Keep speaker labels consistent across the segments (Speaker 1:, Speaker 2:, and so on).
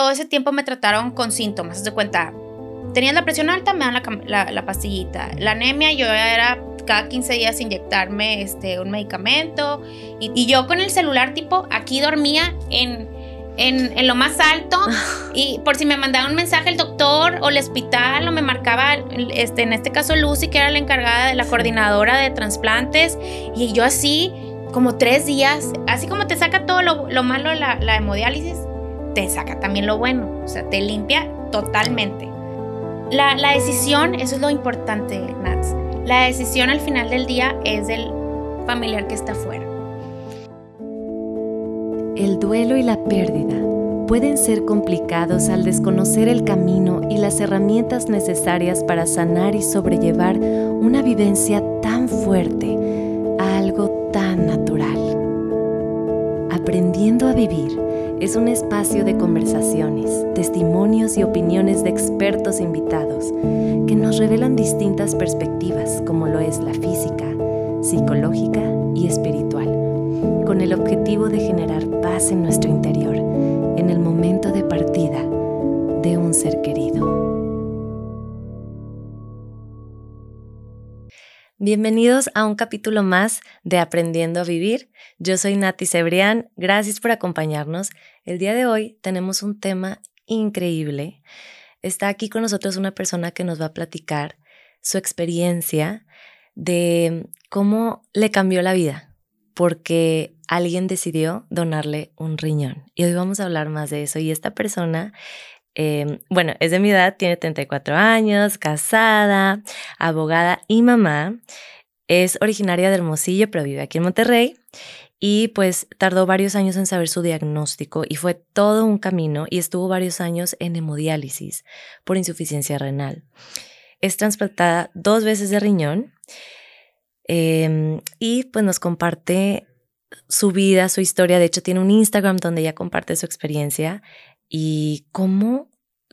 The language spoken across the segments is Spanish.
Speaker 1: todo ese tiempo me trataron con síntomas, de cuenta. Tenías la presión alta, me dan la, la, pastillita. La anemia, yo era cada 15 días inyectarme este, un medicamento. Y, y yo con el celular, tipo, aquí dormía en en, lo más alto y por si me mandaba un mensaje el doctor o el hospital o me marcaba, este, en este caso Lucy, que era la encargada de la coordinadora de trasplantes, y yo así como tres días, así como te saca todo lo, malo la, la hemodiálisis, te saca también lo bueno, o sea, te limpia totalmente. La, la decisión, eso es lo importante, Nats, la decisión al final del día es del familiar que está afuera.
Speaker 2: El duelo y la pérdida pueden ser complicados al desconocer el camino y las herramientas necesarias para sanar y sobrellevar una vivencia tan fuerte a algo tan natural. Aprendiendo a vivir es un espacio de conversaciones, testimonios y opiniones de expertos invitados que nos revelan distintas perspectivas como lo es la física, psicológica y espiritual con el objetivo de generar paz en nuestro interior en el momento de partida de un ser querido. Bienvenidos a un capítulo más de Aprendiendo a Vivir. Yo soy Nati Cebrián, gracias por acompañarnos. El día de hoy tenemos un tema increíble. Está aquí con nosotros una persona que nos va a platicar su experiencia de cómo le cambió la vida, porque alguien decidió donarle un riñón. Y hoy vamos a hablar más de eso. Y esta persona, em, bueno, es de mi edad, tiene 34 años, casada, abogada y mamá. Es originaria de Hermosillo, pero vive aquí en Monterrey. Y pues tardó varios años en saber su diagnóstico y fue todo un camino y estuvo varios años en hemodiálisis por insuficiencia renal. Es transplantada dos veces de riñón Em, y pues nos comparte su vida, su historia. De hecho, tiene un Instagram donde ella comparte su experiencia y cómo,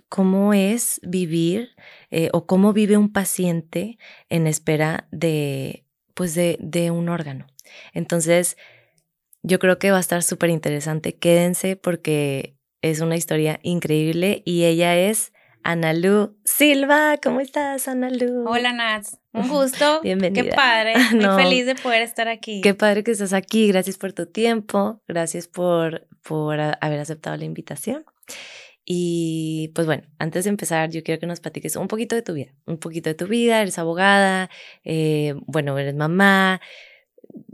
Speaker 2: cómo es vivir eh, o cómo vive un paciente en espera de, pues de, de un órgano. Entonces, yo creo que va a estar súper interesante. Quédense porque es una historia increíble y ella es Analu Silva. ¿Cómo estás, Analu?
Speaker 1: Hola, Nats. Un gusto. Bienvenida. Qué padre. Muy feliz de poder estar aquí.
Speaker 2: Qué padre que estás aquí. Gracias por tu tiempo. Gracias por, por haber aceptado la invitación. Y pues bueno, antes de empezar, yo quiero que nos platiques un poquito de tu vida. Un poquito de tu vida. Eres abogada, eh, bueno, eres mamá.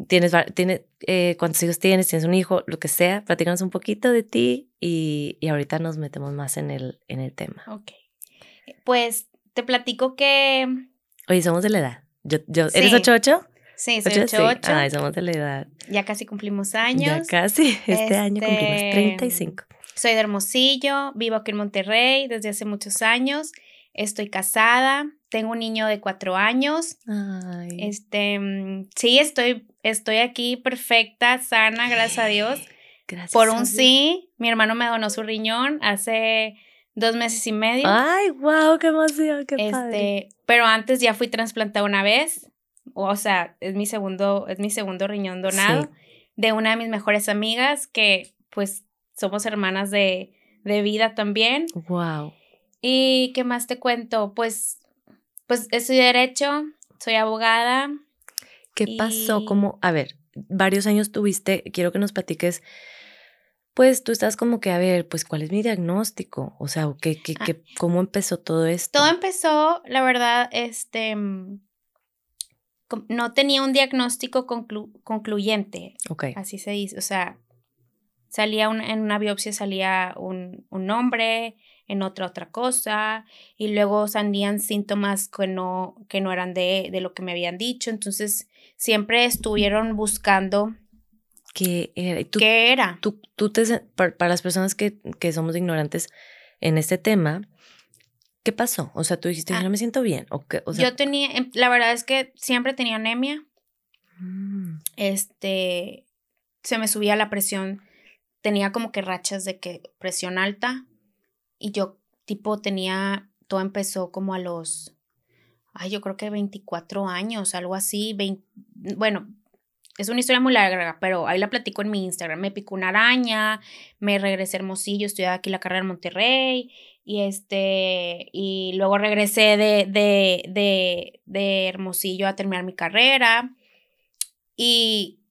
Speaker 2: Tienes, tienes eh, cuántos hijos tienes, tienes un hijo, lo que sea. Platícanos un poquito de ti y, y ahorita nos metemos más en el, en el tema.
Speaker 1: Ok. Pues te platico que...
Speaker 2: Oye, somos de la edad. Yo, yo, ¿Eres 88?
Speaker 1: Sí, soy 88.
Speaker 2: Ay, somos de la edad.
Speaker 1: Ya casi cumplimos años.
Speaker 2: Ya casi. Este, año cumplimos 35.
Speaker 1: Soy de Hermosillo, vivo aquí en Monterrey desde hace muchos años. Estoy casada, tengo un niño de cuatro años. Ay. Este, sí, estoy, estoy aquí perfecta, sana, gracias a Dios. Gracias. Por un sí, mi hermano me donó su riñón hace dos meses y medio.
Speaker 2: Ay, wow, qué emoción, qué este,
Speaker 1: Pero antes ya fui trasplantada una vez, o sea, es mi segundo, es mi segundo riñón donado de una de mis mejores amigas que pues somos hermanas de, de vida también.
Speaker 2: Wow.
Speaker 1: ¿Y qué más te cuento? Pues, pues estudié derecho, soy abogada.
Speaker 2: ¿Qué pasó? Como, a ver, varios años tuviste, quiero que nos platiques pues tú estás como que, a ver, pues cuál es mi diagnóstico, o sea, ¿qué, qué, ah. qué, ¿cómo empezó todo esto?
Speaker 1: Todo empezó, la verdad, este, mm, no tenía un diagnóstico concluyente, okay. así se dice, o sea, salía en una biopsia salía un, un nombre, en otra otra cosa, y luego salían síntomas que no, que no eran de, de lo que me habían dicho, entonces siempre estuvieron buscando
Speaker 2: ¿Qué era?
Speaker 1: Tú, ¿Qué era?
Speaker 2: Tú, tú te, para, las personas que, que, somos ignorantes en este tema, ¿qué pasó? O sea, tú dijiste, yo ah. no me siento bien. ¿o qué? O
Speaker 1: sea, yo tenía, em, la verdad es que siempre tenía anemia. Mm. Este, se me subía la presión. Tenía como que rachas de que presión alta. Y yo, tipo, tenía, todo empezó como a los, ay, yo creo que 24 años, algo así. bueno, es una historia muy larga, pero ahí la platico en mi Instagram. Me picó una araña, me regresé a Hermosillo, estudié aquí la carrera en Monterrey, y este, y luego regresé de, de, de, de Hermosillo a terminar mi carrera. Y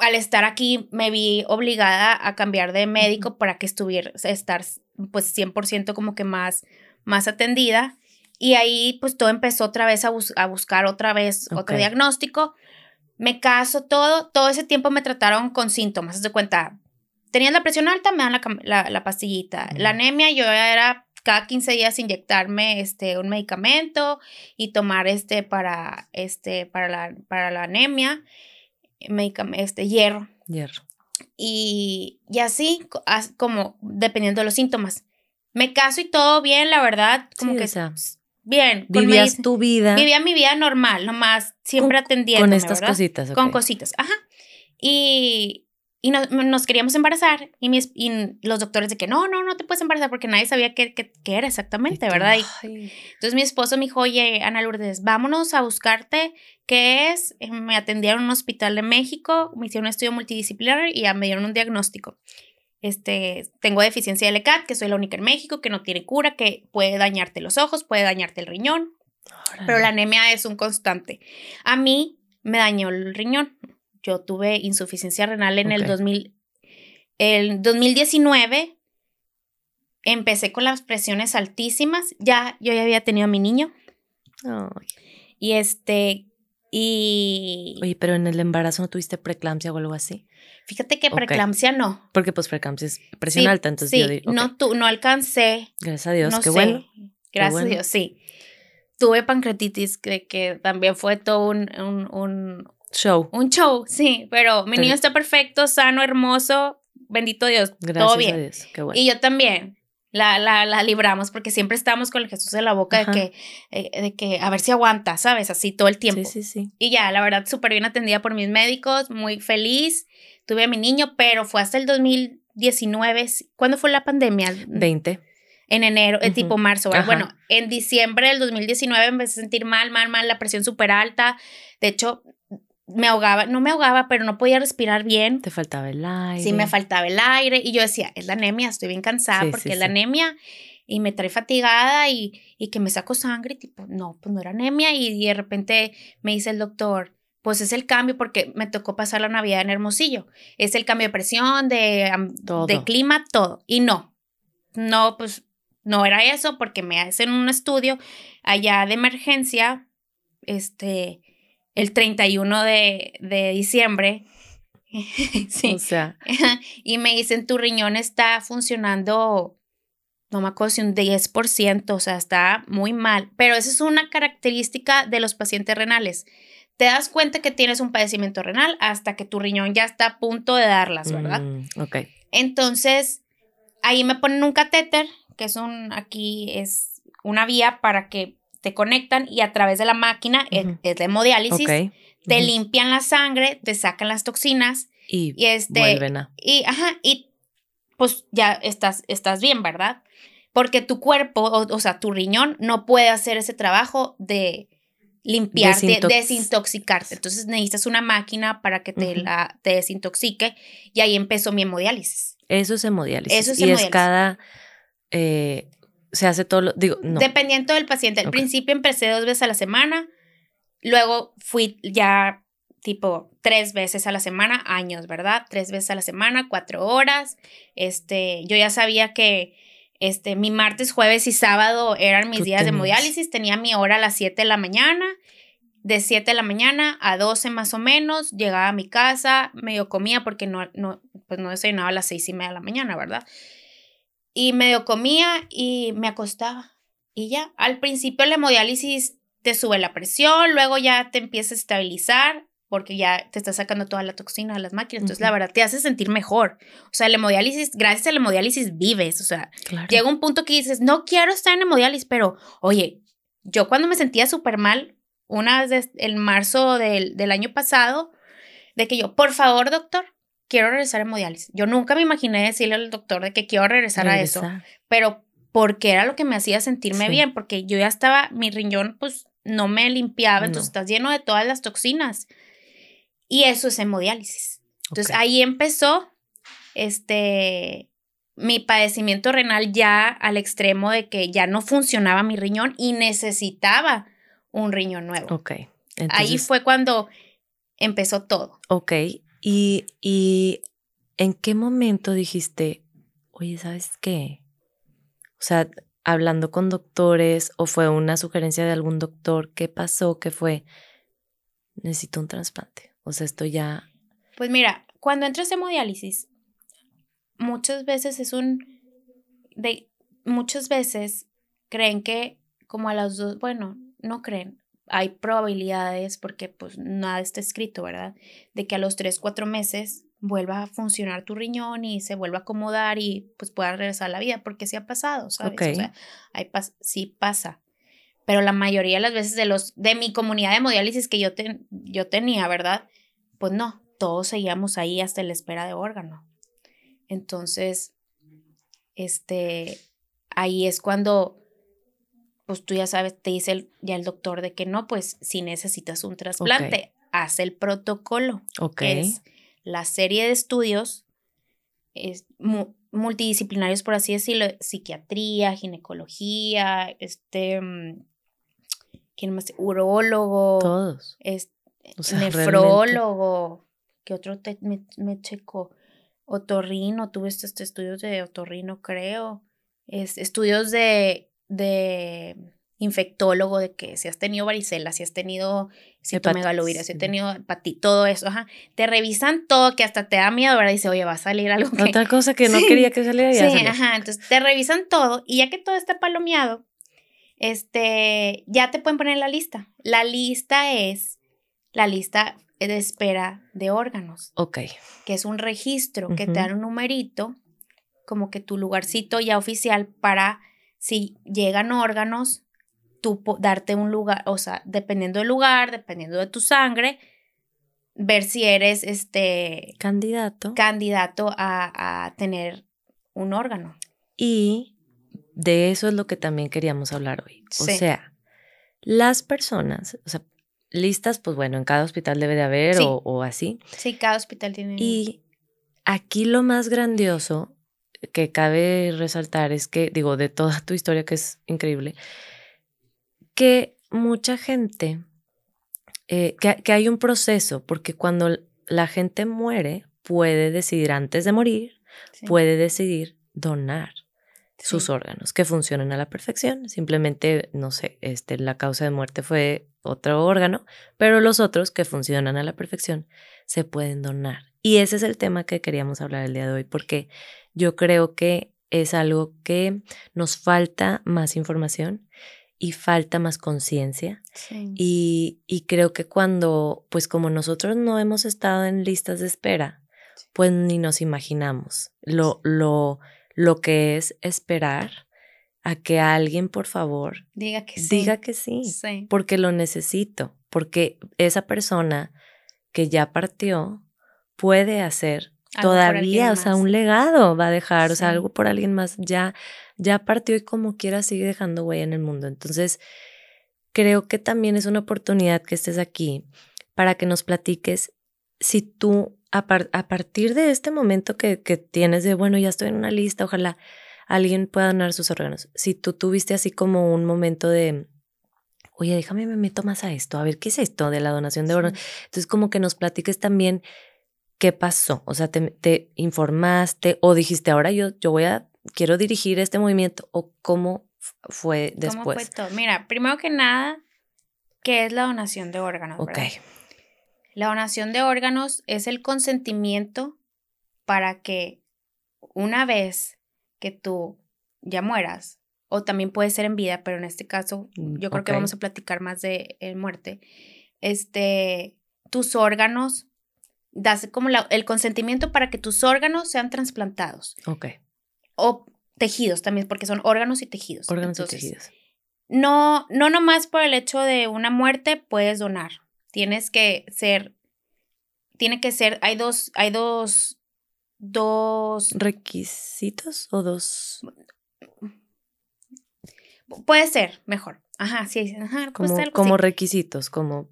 Speaker 1: al estar aquí me vi obligada a cambiar de médico para que estuviera, estar pues 100% como que más, más atendida. Y ahí pues todo empezó otra vez a, a buscar otra vez otro diagnóstico. Me caso, todo, todo ese tiempo me trataron con síntomas, de cuenta. Tenía la presión alta, me dan la, la, pastillita. La anemia, yo era cada 15 días inyectarme este, un medicamento y tomar este para, este, para, la, para la anemia, este, hierro.
Speaker 2: Hierro.
Speaker 1: Y, y así, como dependiendo de los síntomas. Me caso y todo bien, la verdad, como que bien.
Speaker 2: Vivías tu vida.
Speaker 1: Vivía mi vida normal, nomás siempre atendiendo.
Speaker 2: Con estas cositas.
Speaker 1: Con cositas, ajá. Y, y nos queríamos embarazar y, mis, y los doctores de que no, no, no te puedes embarazar porque nadie sabía qué, qué, era exactamente, ¿verdad? entonces mi esposo me dijo, oye, Ana Lourdes, vámonos a buscarte qué es. Eh, me atendieron en un hospital de México, me hicieron un estudio multidisciplinar y ya me dieron un diagnóstico este, tengo deficiencia de LECAT, que soy la única en México, que no tiene cura, que puede dañarte los ojos, puede dañarte el riñón, pero la anemia es un constante. A mí me dañó el riñón. Yo tuve insuficiencia renal en el 2000, el 2019. Empecé con las presiones altísimas. Ya, yo ya había tenido a mi niño. Y este, y...
Speaker 2: Oye, pero en el embarazo no tuviste preeclampsia o algo así.
Speaker 1: Fíjate que preeclampsia no.
Speaker 2: Porque pues preeclampsia es presión alta, entonces
Speaker 1: sí,
Speaker 2: yo digo,
Speaker 1: no, tu, no alcancé.
Speaker 2: Gracias a Dios, qué bueno.
Speaker 1: Gracias a Dios, sí. Tuve pancreatitis, que, que también fue todo un, un,
Speaker 2: show.
Speaker 1: Un show, sí, pero mi niño está perfecto, sano, hermoso, bendito Dios,
Speaker 2: Gracias
Speaker 1: todo bien.
Speaker 2: A Dios, qué bueno.
Speaker 1: Y yo también la, la, la libramos porque siempre estábamos con el Jesús en la boca de que, eh, de que a ver si aguanta, ¿sabes? Así todo el tiempo.
Speaker 2: Sí, sí, sí.
Speaker 1: Y ya, la verdad, súper bien atendida por mis médicos, muy feliz. Tuve a mi niño, pero fue hasta el 2019. ¿Cuándo fue la pandemia?
Speaker 2: 20
Speaker 1: en enero, uh tipo marzo. Bueno, en diciembre del 2019 empecé a sentir mal, mal, mal, la presión súper alta. De hecho, me ahogaba, no me ahogaba, pero no podía respirar bien.
Speaker 2: Te faltaba el aire.
Speaker 1: Sí, me faltaba el aire. Y yo decía, es la anemia, estoy bien cansada porque es la anemia y me trae fatigada y, y que me saco sangre. Y tipo, no, pues no era anemia. Y de repente me dice el doctor, pues es el cambio porque me tocó pasar la Navidad en Hermosillo. Es el cambio de presión, de, de clima, todo. Y no, no, pues no era eso porque me hacen un estudio allá de emergencia, este el 31 de, de diciembre.
Speaker 2: sí. O sea.
Speaker 1: y me dicen, tu riñón está funcionando, no me acuerdo si un 10%, o sea, está muy mal. Pero esa es una característica de los pacientes renales. Te das cuenta que tienes un padecimiento renal hasta que tu riñón ya está a punto de darlas, ¿verdad?
Speaker 2: Mm, ok.
Speaker 1: Entonces, ahí me ponen un catéter, que es un, aquí es una vía para que te conectan y a través de la máquina, es, de hemodiálisis, te limpian la sangre, te sacan las toxinas
Speaker 2: y, este, vuelven a...
Speaker 1: Y, ajá, y pues ya estás, estás bien, ¿verdad? Porque tu cuerpo, o, sea, tu riñón no puede hacer ese trabajo de limpiarte, desintoxicarte. Entonces necesitas una máquina para que te, la, te desintoxique y ahí empezó mi hemodiálisis.
Speaker 2: Eso es hemodiálisis. Eso es hemodiálisis. Y es cada... Eh, se hace todo lo, digo, no.
Speaker 1: Dependiendo del paciente. Al principio empecé dos veces a la semana, luego fui ya tipo tres veces a la semana, años, ¿verdad? Tres veces a la semana, cuatro horas. Este, yo ya sabía que este, mi martes, jueves y sábado eran mis días de hemodiálisis. Tenía mi hora a las 7 de la mañana. De 7 de la mañana a 12 más o menos, llegaba a mi casa, medio comía porque no, no, pues no desayunaba a las seis y media de la mañana, ¿verdad? Y medio comía y me acostaba. Y ya, al principio la hemodiálisis te sube la presión, luego ya te empieza a estabilizar porque ya te está sacando toda la toxina de las máquinas. Entonces, la verdad, te hace sentir mejor. O sea, la hemodiálisis, gracias a la hemodiálisis vives. O sea, llega un punto que dices, no quiero estar en hemodiálisis, pero oye, yo cuando me sentía súper mal, una vez en marzo del, del año pasado, de que yo, por favor, doctor, quiero regresar a hemodiálisis. Yo nunca me imaginé decirle al doctor de que quiero regresar, a eso, pero porque era lo que me hacía sentirme bien, porque yo ya estaba, mi riñón pues no me limpiaba, entonces estás lleno de todas las toxinas. Y eso es hemodiálisis. Entonces ahí empezó este mi padecimiento renal ya al extremo de que ya no funcionaba mi riñón y necesitaba un riñón nuevo.
Speaker 2: Ok.
Speaker 1: ahí fue cuando empezó todo.
Speaker 2: Ok. ¿Y, ¿Y en qué momento dijiste, oye, ¿sabes qué? O sea, hablando con doctores o fue una sugerencia de algún doctor, ¿qué pasó? ¿Qué fue? Necesito un trasplante. O sea, esto ya...
Speaker 1: Pues mira, cuando entras en hemodiálisis, muchas veces es un de muchas veces creen que como a las dos, bueno, no creen, hay probabilidades porque pues nada está escrito, ¿verdad? De que a los tres, cuatro meses vuelva a funcionar tu riñón y se vuelva a acomodar y pues pueda regresar a la vida, porque sí ha pasado, ¿sabes? O sea, hay pas- sí pasa. Pero la mayoría de las veces de los de mi comunidad de hemodiálisis que yo, ten- yo tenía, ¿verdad? Pues no, todos seguíamos ahí hasta la espera de órgano. Entonces, este, ahí es cuando, pues tú ya sabes, te dice el- ya el doctor de que no, pues si necesitas un trasplante, haz el protocolo,
Speaker 2: Ok.
Speaker 1: que es la serie de estudios es, mu- multidisciplinarios, por así decirlo, psiquiatría, ginecología, este, mm, ¿quién más? Urólogo,
Speaker 2: Todos.
Speaker 1: es-
Speaker 2: O sea,
Speaker 1: nefrólogo, ¿qué otro te- me, me checó? Otorrino, tuve estos estudios de otorrino, creo. Es, estudios de, de infectólogo, de que si has tenido varicela, si has tenido citomegalovirus, si has tenido hepatitis, todo eso, ajá. Te revisan todo, que hasta te da miedo, ¿verdad? Dice, oye, va a salir algo que...
Speaker 2: Otra cosa que no
Speaker 1: Sí.
Speaker 2: quería que saliera ya
Speaker 1: Sí,
Speaker 2: salió.
Speaker 1: ajá. Entonces te revisan todo y ya que todo está palomeado, este, ya te pueden poner la lista. La lista es la lista de espera de órganos,
Speaker 2: Ok.
Speaker 1: que es un registro que te dan un numerito, como que tu lugarcito ya oficial para si llegan órganos, tú darte un lugar, o sea, dependiendo del lugar, dependiendo de tu sangre, ver si eres este
Speaker 2: Candidato.
Speaker 1: candidato a, a tener un órgano.
Speaker 2: Y de eso es lo que también queríamos hablar hoy. O
Speaker 1: Sí.
Speaker 2: sea, las personas, o sea, listas, pues bueno, en cada hospital debe de haber
Speaker 1: Sí.
Speaker 2: o, o así.
Speaker 1: Sí, cada hospital tiene.
Speaker 2: Y aquí lo más grandioso que cabe resaltar es que, digo, de toda tu historia que es increíble, que mucha gente, eh, que, que hay un proceso, porque cuando la gente muere, puede decidir antes de morir,
Speaker 1: Sí,
Speaker 2: puede decidir donar sus órganos que funcionan a la perfección. Simplemente, no sé, este, la causa de muerte fue otro órgano, pero los otros que funcionan a la perfección se pueden donar. Y ese es el tema que queríamos hablar el día de hoy, porque yo creo que es algo que nos falta más información y falta más conciencia.
Speaker 1: Sí.
Speaker 2: Y, y creo que cuando, pues como nosotros no hemos estado en listas de espera, pues ni nos imaginamos lo, lo, lo que es esperar a que alguien, por favor,
Speaker 1: Diga que sí.
Speaker 2: diga que sí,
Speaker 1: Sí.
Speaker 2: porque lo necesito, porque esa persona que ya partió puede hacer
Speaker 1: Algo
Speaker 2: todavía, o sea,
Speaker 1: más.
Speaker 2: un legado va a dejar, o sea, algo por alguien más, ya, ya partió y como quiera sigue dejando huella en el mundo. Entonces, creo que también es una oportunidad que estés aquí para que nos platiques si tú, a, par- a partir de este momento que, que tienes de, bueno, ya estoy en una lista, ojalá alguien pueda donar sus órganos, si tú tuviste así como un momento de, oye, déjame, me meto más a esto, a ver, ¿qué es esto de la donación de órganos? Entonces, como que nos platiques también qué pasó, o sea, te, te informaste o dijiste, ahora yo, yo voy a, quiero dirigir este movimiento o cómo fue
Speaker 1: ¿Cómo fue
Speaker 2: después.
Speaker 1: todo? Mira, primero que nada, ¿qué es la donación de órganos?
Speaker 2: Ok,
Speaker 1: verdad? La donación de órganos es el consentimiento para que una vez que tú ya mueras, o también puede ser en vida, pero en este caso
Speaker 2: Mm,
Speaker 1: yo creo que vamos a platicar más de muerte, este, tus órganos, das como la- el consentimiento para que tus órganos sean trasplantados
Speaker 2: ok,
Speaker 1: o tejidos también, porque son órganos y tejidos.
Speaker 2: órganos
Speaker 1: Entonces,
Speaker 2: y tejidos.
Speaker 1: no, no nomás por el hecho de una muerte puedes donar. Tienes que ser, tiene que ser, hay dos, hay dos, dos,
Speaker 2: ¿Requisitos o dos?
Speaker 1: puede ser mejor. Ajá, sí, ajá,
Speaker 2: Como, como requisitos, como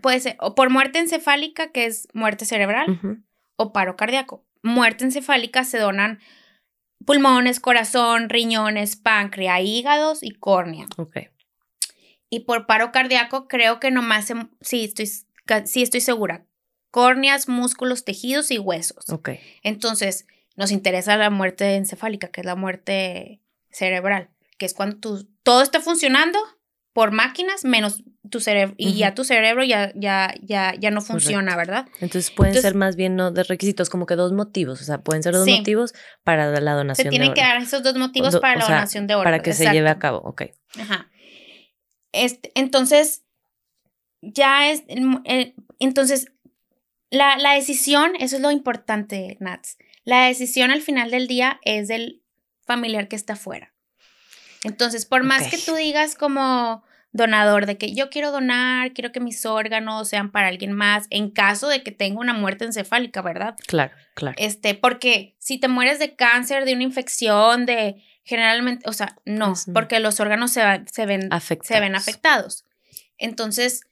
Speaker 1: puede ser o por muerte encefálica, que es muerte cerebral, o paro cardíaco. Muerte encefálica se donan pulmones, corazón, riñones, páncreas, hígados y córnea.
Speaker 2: Ok.
Speaker 1: Y por paro cardíaco creo que nomás, sí, estoy, sí estoy segura, córneas, músculos, tejidos y huesos.
Speaker 2: Ok.
Speaker 1: Entonces, nos interesa la muerte encefálica, que es la muerte cerebral, que es cuando todo está funcionando por máquinas menos tu cerebro y ya tu cerebro ya ya ya ya no funciona, ¿verdad?
Speaker 2: Entonces pueden ser más bien no de requisitos, como que dos motivos, o sea, pueden ser dos motivos para la donación.
Speaker 1: Se tienen que dar esos dos motivos para la donación de órganos.
Speaker 2: Para que se lleve a cabo, ok.
Speaker 1: Ajá. Este, entonces, ya es, entonces, la, la decisión, eso es lo importante, Nats. La decisión al final del día es del familiar que está afuera. Entonces, por más que tú digas como donador de que yo quiero donar, quiero que mis órganos sean para alguien más, en caso de que tenga una muerte encefálica, ¿verdad?
Speaker 2: Claro, claro.
Speaker 1: Este, porque si te mueres de cáncer, de una infección, de generalmente, o sea, no, porque los órganos se, se, ven, afectados. se ven afectados. Entonces,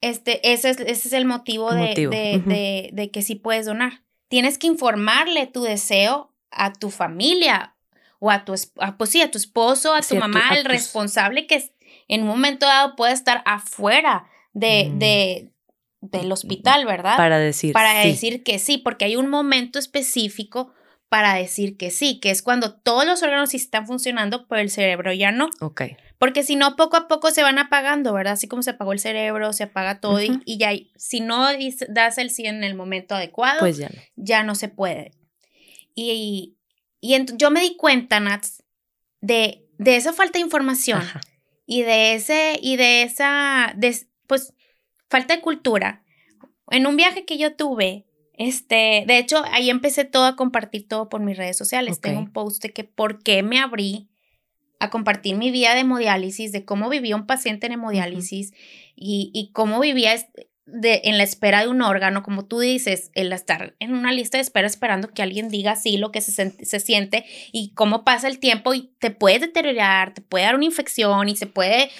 Speaker 1: este, ese es, ese es el motivo, De, de, de, que sí puedes donar. Tienes que informarle tu deseo a tu familia o a tu, pues sí, a tu esposo, a tu mamá, el responsable que en un momento dado puede estar afuera de, mm. de, del hospital, ¿verdad?
Speaker 2: Para decir
Speaker 1: Para decir que sí, porque hay un momento específico para decir que sí, que es cuando todos los órganos sí están funcionando, pero el cerebro ya no.
Speaker 2: Ok.
Speaker 1: Porque si no, poco a poco se van apagando, ¿verdad? Así como se apagó el cerebro, se apaga todo y, ya, si no das el sí en el momento adecuado,
Speaker 2: pues ya no,
Speaker 1: ya no se puede. Y, y yo me di cuenta, Nats, de, de esa falta de información y de ese, y de esa, pues, falta de cultura. En un viaje que yo tuve, este, de hecho, ahí empecé todo a compartir todo por mis redes sociales. Tengo un post de que por qué me abrí a compartir mi vida de hemodiálisis, de cómo vivía un paciente en hemodiálisis y, y, cómo vivía de, en la espera de un órgano, como tú dices, el estar en una lista de espera esperando que alguien diga sí lo que se, se siente y cómo pasa el tiempo y te puede deteriorar, te puede dar una infección y se puede,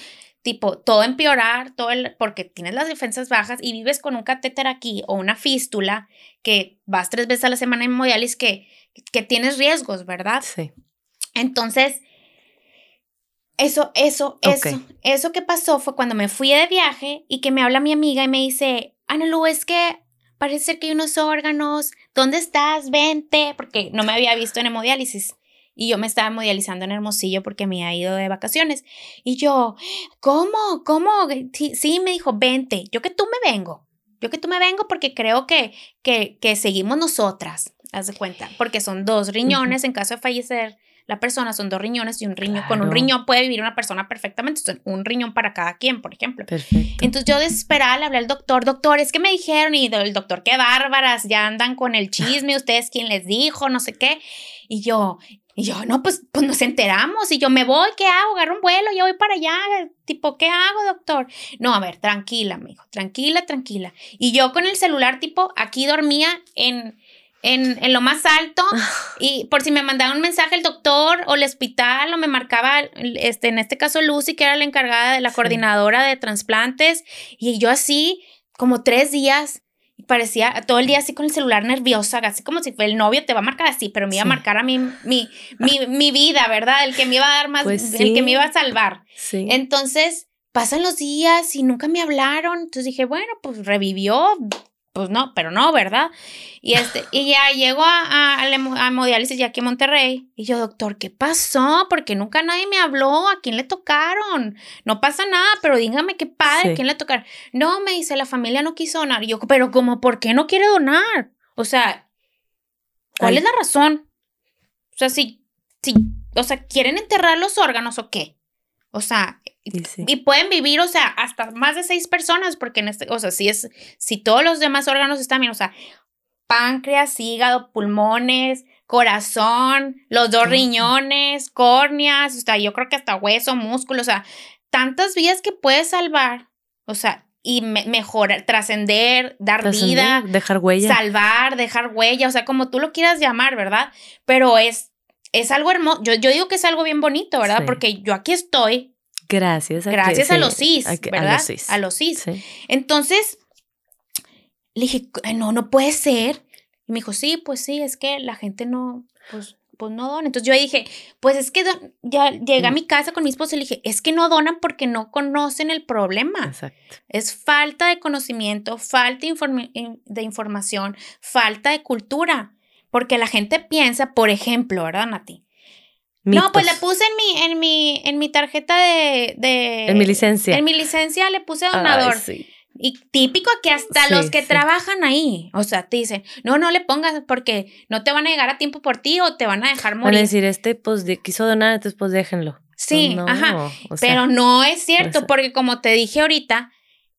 Speaker 1: tipo, todo empeorar, todo el, porque tienes las defensas bajas y vives con un catéter aquí o una fístula que vas tres veces a la semana en hemodiálisis que, que tienes riesgos, ¿verdad?
Speaker 2: Sí.
Speaker 1: Entonces, eso, eso, eso, eso que pasó fue cuando me fui de viaje y que me habla mi amiga y me dice, Ana Lu, es que parece ser que hay unos órganos, ¿dónde estás? Vente, porque no me había visto en hemodiálisis. Y yo me estaba hemodializando en Hermosillo porque me había ido de vacaciones. Y yo, ¿cómo? ¿Cómo? Sí, sí, me dijo, vente, yo que tú me vengo. Yo que tú me vengo porque creo que, que, que seguimos nosotras, haz de cuenta, porque son dos riñones en caso de fallecer la persona, son dos riñones y un riñón. Con un riñón puede vivir una persona perfectamente, son un riñón para cada quien, por ejemplo. Entonces yo desesperada le hablé al doctor, doctor, es que me dijeron, y el doctor, qué bárbaras, ya andan con el chisme, ustedes quién les dijo, no sé qué. Y yo, y yo, no, pues, pues nos enteramos y yo me voy, ¿qué hago? Agarro un vuelo, yo voy para allá, tipo, ¿qué hago, doctor? No, a ver, tranquila, me dijo, tranquila, tranquila. Y yo con el celular, tipo, aquí dormía en, en, en, lo más alto y por si me mandaba un mensaje el doctor o el hospital o me marcaba, este, en este caso Lucy, que era la encargada de la coordinadora de trasplantes y yo así como tres días parecía todo el día así con el celular nerviosa, así como si el novio te va a marcar así, pero me iba a marcar a mí mi, mi, mi, vida, ¿verdad? El que me iba a dar más, pues el que me iba a salvar. Entonces, pasan los días y nunca me hablaron, entonces dije, bueno, pues revivió, pues no, pero no, ¿verdad? Y, este, y ya llego a, a, a, hemodiálisis ya aquí en Monterrey. Y yo, doctor, ¿qué pasó? Porque nunca nadie me habló. ¿A quién le tocaron? No pasa nada, pero dígame qué padre, ¿a quién le tocaron? No, me dice, la familia no quiso donar. Y yo, pero como, ¿por qué no quiere donar? O sea, ¿cuál es la razón? O sea, si, si, o sea, ¿quieren enterrar los órganos o qué? O sea, y, pueden vivir, o sea, hasta más de seis personas, porque en este, o sea, si es, si todos los demás órganos están bien, o sea, páncreas, hígado, pulmones, corazón, los dos riñones, córneas, o sea, yo creo que hasta hueso, músculo, o sea, tantas vidas que puedes salvar, o sea, y mejorar, trascender, dar vida,
Speaker 2: dejar huella,
Speaker 1: salvar, dejar huella, o sea, como tú lo quieras llamar, ¿verdad? Pero es, es algo hermoso, yo, yo digo que es algo bien bonito, ¿verdad? Porque yo aquí estoy
Speaker 2: Gracias
Speaker 1: a Gracias a los CIS, ¿verdad? A los CIS. A los CIS. Entonces, le dije, no, no puede ser. Y me dijo, sí, pues sí, es que la gente no, pues, pues no dona. Entonces yo dije, pues es que ya llegué a mm. mi casa con mi esposo y le dije, es que no donan porque no conocen el problema. Exacto. Es falta de conocimiento, falta de información, falta de cultura. Porque la gente piensa, por ejemplo, ¿verdad, Nati? No, pues le puse en mi, en mi, en mi tarjeta de, de,
Speaker 2: En mi licencia.
Speaker 1: En mi licencia le puse donador. Y típico que hasta los que trabajan ahí, o sea, te dicen, no, no le pongas porque no te van a llegar a tiempo por ti o te van a dejar morir. Van a
Speaker 2: decir, este pues quiso donar, entonces pues déjenlo.
Speaker 1: Sí, ajá. Pero no es cierto, porque como te dije ahorita,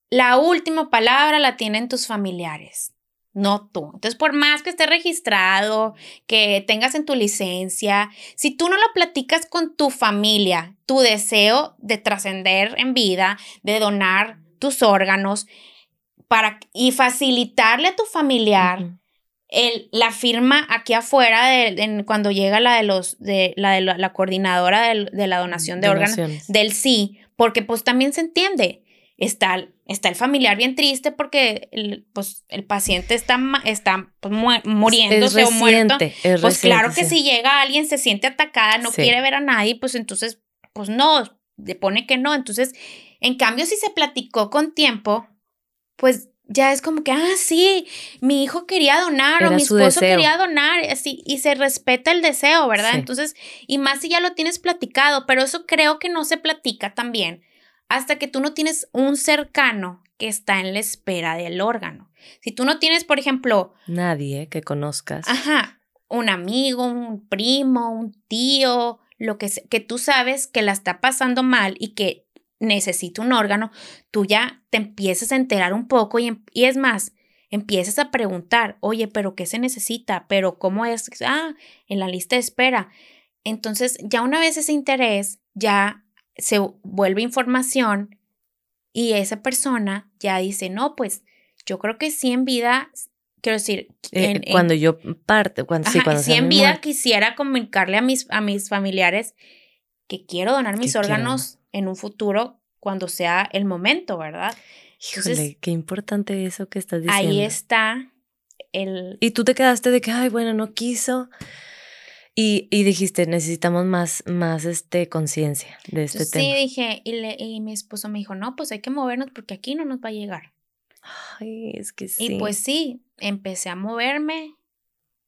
Speaker 1: la última palabra la tienen tus familiares no tú. Entonces, por más que esté registrado, que tengas en tu licencia, si tú no lo platicas con tu familia, tu deseo de trascender en vida, de donar tus órganos para, y facilitarle a tu familiar el, la firma aquí afuera de, cuando llega la de los de la de la, coordinadora de, la donación de órganos del sí, porque pues también se entiende está, está el familiar bien triste porque el, pues, el paciente está, está pues, muriéndose o muerto. pues claro que si llega alguien, se siente atacada, no quiere ver a nadie, pues entonces, pues no, le pone que no. Entonces, en cambio, si se platicó con tiempo, pues ya es como que, ah, sí, mi hijo quería donar o mi esposo quería donar, así, y se respeta el deseo, ¿verdad? Entonces, y más si ya lo tienes platicado, pero eso creo que no se platica también hasta que tú no tienes un cercano que está en la espera del órgano. Si tú no tienes, por ejemplo...
Speaker 2: Nadie que conozcas.
Speaker 1: Ajá, un amigo, un primo, un tío, lo que, que tú sabes que la está pasando mal y que necesita un órgano, tú ya te empiezas a enterar un poco y, em, y es más, empiezas a preguntar, oye, pero ¿qué se necesita? ¿Pero cómo es? Ah, en la lista de espera. Entonces, ya una vez ese interés, ya se vuelve información y esa persona ya dice, no, pues yo creo que sí en vida, quiero decir,
Speaker 2: eh, cuando yo parte, cuando, sí, cuando
Speaker 1: en vida quisiera comunicarle a mis, a mis familiares que quiero donar mis órganos en un futuro cuando sea el momento, ¿verdad?
Speaker 2: Híjole, qué importante eso que estás diciendo.
Speaker 1: Ahí está el...
Speaker 2: Y tú te quedaste de que, ay, bueno, no quiso. Y, dijiste, necesitamos más, más este, conciencia de este tema.
Speaker 1: Sí, dije, y, le, y mi esposo me dijo, no, pues hay que movernos porque aquí no nos va a llegar.
Speaker 2: Ay, es que sí.
Speaker 1: Y pues sí, empecé a moverme,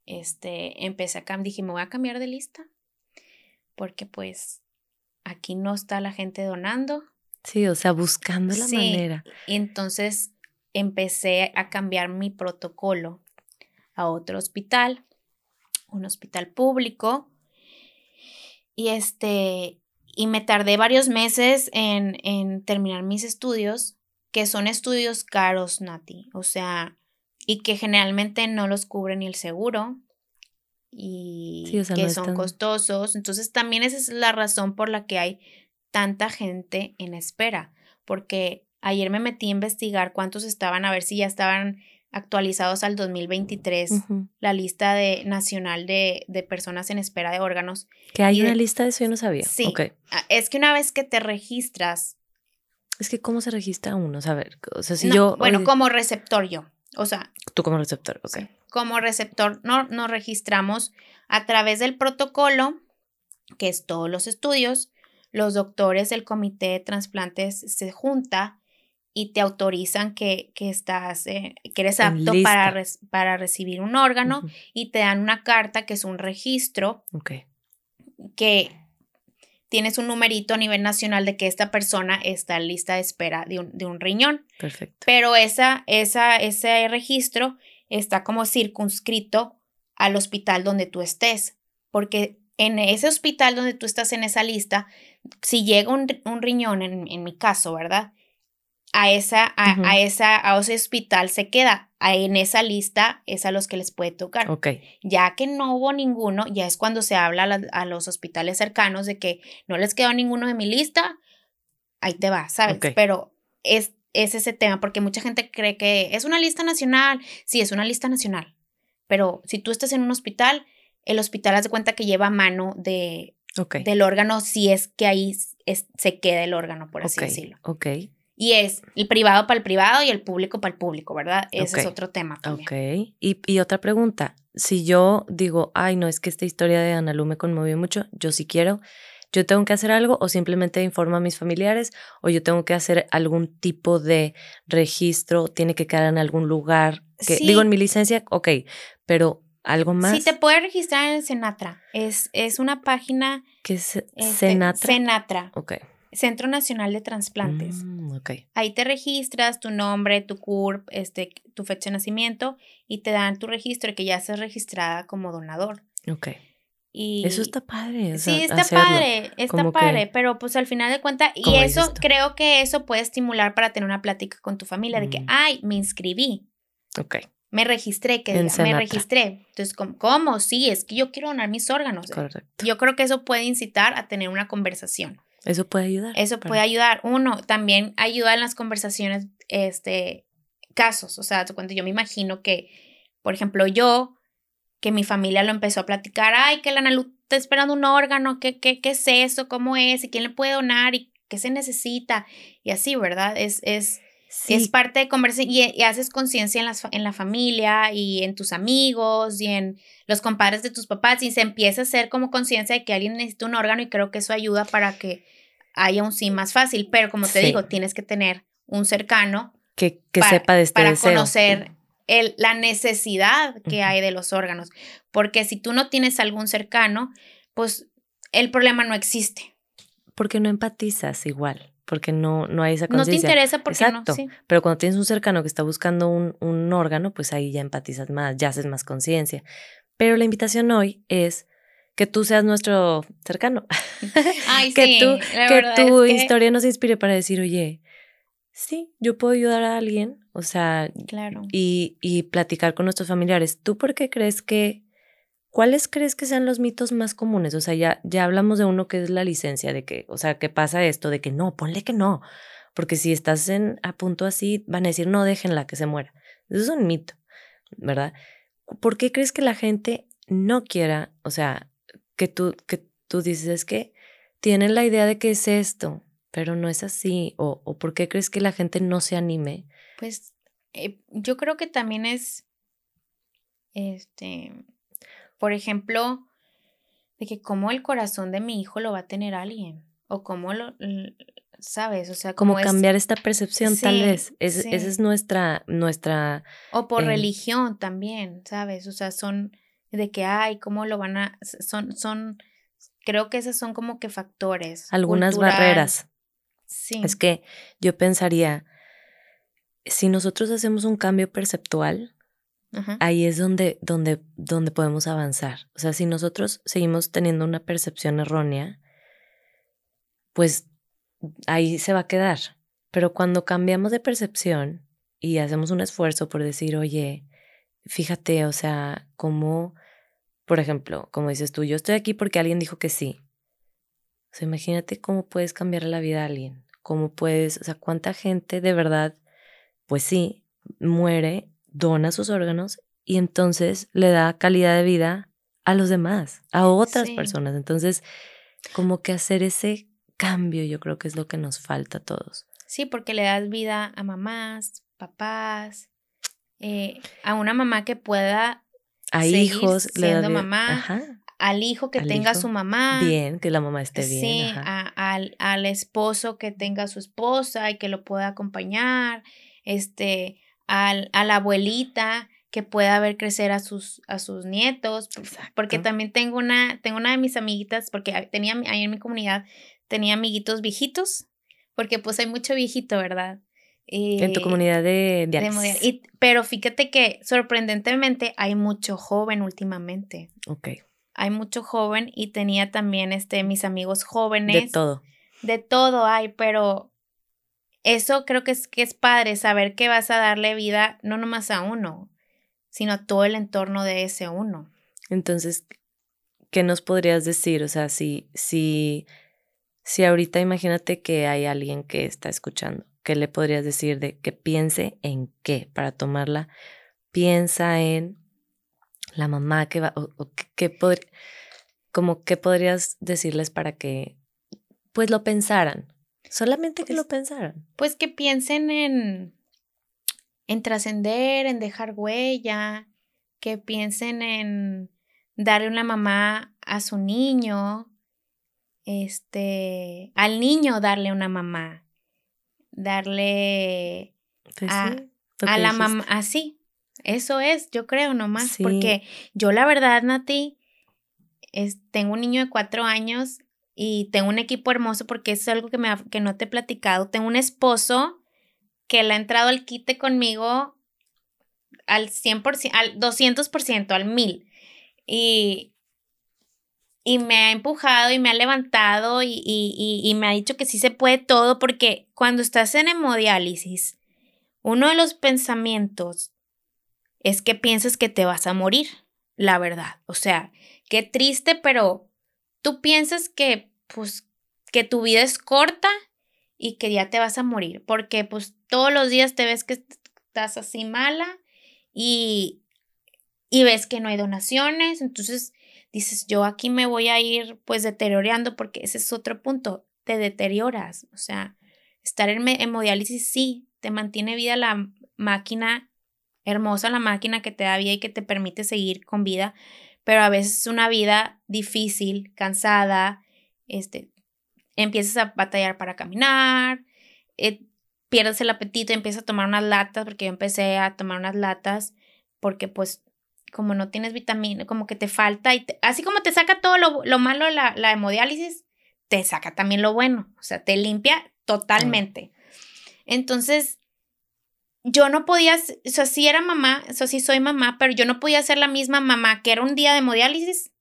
Speaker 1: este, empecé a cambiar, dije, me voy a cambiar de lista, porque pues aquí no está la gente donando.
Speaker 2: Sí, o sea, buscando la manera.
Speaker 1: Y entonces empecé a cambiar mi protocolo a otro hospital un hospital público. Y este, y me tardé varios meses en, en terminar mis estudios, que son estudios caros, Nati. O sea, y que generalmente no los cubre ni el seguro y que son costosos. Entonces también esa es la razón por la que hay tanta gente en espera, porque ayer me metí a investigar cuántos estaban, a ver si ya estaban actualizados al 2023, la lista de, nacional de, de, personas en espera de órganos.
Speaker 2: ¿Que hay una lista de eso? Yo no sabía.
Speaker 1: Sí. Ah, es que una vez que te registras...
Speaker 2: Es que ¿cómo se registra uno? O ver, o sea, si yo...
Speaker 1: Bueno, como receptor yo. O sea...
Speaker 2: Tú como receptor, ok.
Speaker 1: Como receptor no, nos registramos a través del protocolo, que es todos los estudios, los doctores del comité de trasplantes se junta y te autorizan que, que estás, eh, que eres apto para, para recibir un órgano y te dan una carta que es un registro que tienes un numerito a nivel nacional de que esta persona está en lista de espera de un, de un riñón.
Speaker 2: Perfecto.
Speaker 1: Pero esa, esa, ese registro está como circunscrito al hospital donde tú estés, porque en ese hospital donde tú estás en esa lista, si llega un, un riñón, en, en mi caso, ¿verdad? A, esa, a, esa, a ese hospital se queda. En esa lista es a los que les puede tocar. Ya que no hubo ninguno, ya es cuando se habla a, los hospitales cercanos de que no les quedó ninguno de mi lista, ahí te va, ¿sabes? Pero es, es ese tema, porque mucha gente cree que es una lista nacional. Sí, es una lista nacional. Pero si tú estás en un hospital, el hospital hace cuenta que lleva mano de, del órgano si es que ahí se queda el órgano, por así decirlo.
Speaker 2: Ok.
Speaker 1: Y es el privado para el privado y el público para el público, ¿verdad? Ese es otro tema. También.
Speaker 2: Ok. Y, y, otra pregunta. Si yo digo, ay, no, es que esta historia de Analu me conmovió mucho, yo sí quiero, ¿yo tengo que hacer algo o simplemente informo a mis familiares o yo tengo que hacer algún tipo de registro, tiene que quedar en algún lugar? Que, Digo, en mi licencia, ok, pero algo más.
Speaker 1: Sí, te puedes registrar en Senatra. Es, es una página.
Speaker 2: ¿Qué es este, Senatra?
Speaker 1: Senatra.
Speaker 2: Ok.
Speaker 1: Centro Nacional de Transplantes.
Speaker 2: Mm, okay.
Speaker 1: Ahí te registras tu nombre, tu CURP, este, tu fecha de nacimiento y te dan tu registro de que ya estás registrada como donador.
Speaker 2: Ok. Y eso está padre.
Speaker 1: sí, está padre, está padre, pero pues al final de cuentas, y eso creo que eso puede estimular para tener una plática con tu familia de que, mm. ay, me inscribí.
Speaker 2: Ok.
Speaker 1: Me registré, que me registré. Entonces, ¿cómo? Sí, es que yo quiero donar mis órganos.
Speaker 2: Correcto.
Speaker 1: Yo creo que eso puede incitar a tener una conversación.
Speaker 2: Eso puede ayudar.
Speaker 1: Eso puede ayudar. Uno, también ayuda en las conversaciones, este, casos. O sea, cuando yo me imagino que, por ejemplo, yo, que mi familia lo empezó a platicar, ay, que la Analu está esperando un órgano, ¿qué, qué, qué es eso? ¿Cómo es? ¿Y quién le puede donar? ¿Y qué se necesita? Y así, ¿verdad? Es, es, es parte de conversación y, haces conciencia en, en la familia y en tus amigos y en los compadres de tus papás y se empieza a hacer como conciencia de que alguien necesita un órgano y creo que eso ayuda para que haya un sí más fácil. Pero como te digo, tienes que tener un cercano
Speaker 2: que, sepa de este
Speaker 1: Para conocer el, la necesidad que hay de los órganos. Porque si tú no tienes algún cercano, pues el problema no existe.
Speaker 2: Porque no empatizas igual porque no, no hay esa conciencia.
Speaker 1: No te interesa porque
Speaker 2: Exacto.
Speaker 1: no.
Speaker 2: Pero cuando tienes un cercano que está buscando un, un órgano, pues ahí ya empatizas más, ya haces más conciencia. Pero la invitación hoy es que tú seas nuestro cercano.
Speaker 1: Ay,
Speaker 2: que
Speaker 1: sí,
Speaker 2: tú, que tu historia nos inspire para decir, oye, sí, yo puedo ayudar a alguien, o sea,
Speaker 1: claro.
Speaker 2: y, y platicar con nuestros familiares. ¿Tú por qué crees que ¿Cuáles crees que sean los mitos más comunes? O sea, ya, ya hablamos de uno que es la licencia, de que, o sea, ¿qué pasa esto? De que no, ponle que no. Porque si estás en, a punto así, van a decir, no, déjenla que se muera. Eso es un mito, ¿verdad? ¿Por qué crees que la gente no quiera, o sea, que tú, que tú dices es que tienen la idea de que es esto, pero no es así? ¿O, o por qué crees que la gente no se anime?
Speaker 1: Pues eh, yo creo que también es, este, por ejemplo, de que cómo el corazón de mi hijo lo va a tener alguien. O cómo lo, ¿sabes? O sea,
Speaker 2: como cambiar esta percepción, tal vez. esa es nuestra, nuestra.
Speaker 1: O por eh, religión también, ¿sabes? O sea, son de que, ay, cómo lo van a. Son, son. Creo que esos son como que factores.
Speaker 2: Algunas barreras. Sí. Es que yo pensaría, si nosotros hacemos un cambio perceptual, ahí es donde, donde, donde podemos avanzar. O sea, si nosotros seguimos teniendo una percepción errónea, pues ahí se va a quedar. Pero cuando cambiamos de percepción y hacemos un esfuerzo por decir, oye, fíjate, o sea, como, por ejemplo, como dices tú, yo estoy aquí porque alguien dijo que sí. O sea, imagínate cómo puedes cambiar la vida a alguien. Cómo puedes, o sea, cuánta gente de verdad, pues sí, muere dona sus órganos y entonces le da calidad de vida a los demás, a otras personas. Entonces, como que hacer ese cambio yo creo que es lo que nos falta a todos.
Speaker 1: Sí, porque le das vida a mamás, papás, eh, a una mamá que pueda
Speaker 2: a hijos
Speaker 1: siendo mamá, al hijo que tenga su mamá.
Speaker 2: Bien, que la mamá esté bien.
Speaker 1: Sí, al, al, esposo que tenga su esposa y que lo pueda acompañar, este, al, a la abuelita que pueda ver crecer a sus, a sus nietos, porque también tengo una, tengo una de mis amiguitas, porque tenía ahí en mi comunidad, tenía amiguitos viejitos, porque pues hay mucho viejito, ¿verdad?
Speaker 2: en tu eh, comunidad de, de,
Speaker 1: Pero fíjate que sorprendentemente hay mucho joven últimamente.
Speaker 2: Ok.
Speaker 1: Hay mucho joven y tenía también este, mis amigos jóvenes.
Speaker 2: De todo.
Speaker 1: De todo hay, pero eso creo que es, que es padre, saber que vas a darle vida no nomás a uno, sino a todo el entorno de ese uno.
Speaker 2: Entonces, ¿qué nos podrías decir? O sea, si, si, si ahorita imagínate que hay alguien que está escuchando, ¿qué le podrías decir de que piense en qué para tomarla? Piensa en la mamá que va, o, qué podría... como qué podrías decirles para que pues lo pensaran, solamente que lo
Speaker 1: Pues
Speaker 2: pensaran.
Speaker 1: Pues que piensen en, en trascender, en dejar huella, que piensen en darle una mamá a su niño, este, al niño darle una mamá, darle
Speaker 2: Pues
Speaker 1: a,
Speaker 2: sí, lo
Speaker 1: a la
Speaker 2: dijiste.
Speaker 1: mamá, así, eso es, yo creo nomás,
Speaker 2: Sí.
Speaker 1: porque yo la verdad, Nati, es, tengo un niño de cuatro años y tengo un equipo hermoso porque eso es algo que, me, que no te he platicado. Tengo un esposo que le ha entrado al quite conmigo al 100%, al 200%, al 1000. Y, y me ha empujado y me ha levantado y- y- y me ha dicho que sí se puede todo porque cuando estás en hemodiálisis, uno de los pensamientos es que piensas que te vas a morir, la verdad. O sea, qué triste, pero tú piensas que, pues, que tu vida es corta y que ya te vas a morir, porque pues todos los días te ves que estás así mala y, y ves que no hay donaciones, entonces dices, yo aquí me voy a ir pues deteriorando porque ese es otro punto, te deterioras, o sea, estar en hemodiálisis sí, te mantiene vida la máquina, hermosa la máquina que te da vida y que te permite seguir con vida, pero a veces es una vida difícil, cansada, este, empiezas a batallar para caminar, eh, pierdes el apetito, empiezas a tomar unas latas, porque yo empecé a tomar unas latas, porque pues como no tienes vitamina, como que te falta, y te- así como te saca todo lo, lo malo la, la hemodiálisis, te saca también lo bueno, o sea, te limpia totalmente. Entonces, yo no podía, o sea, sí era mamá, o sea, sí soy mamá, pero yo no podía ser la misma mamá que era un día de hemodiálisis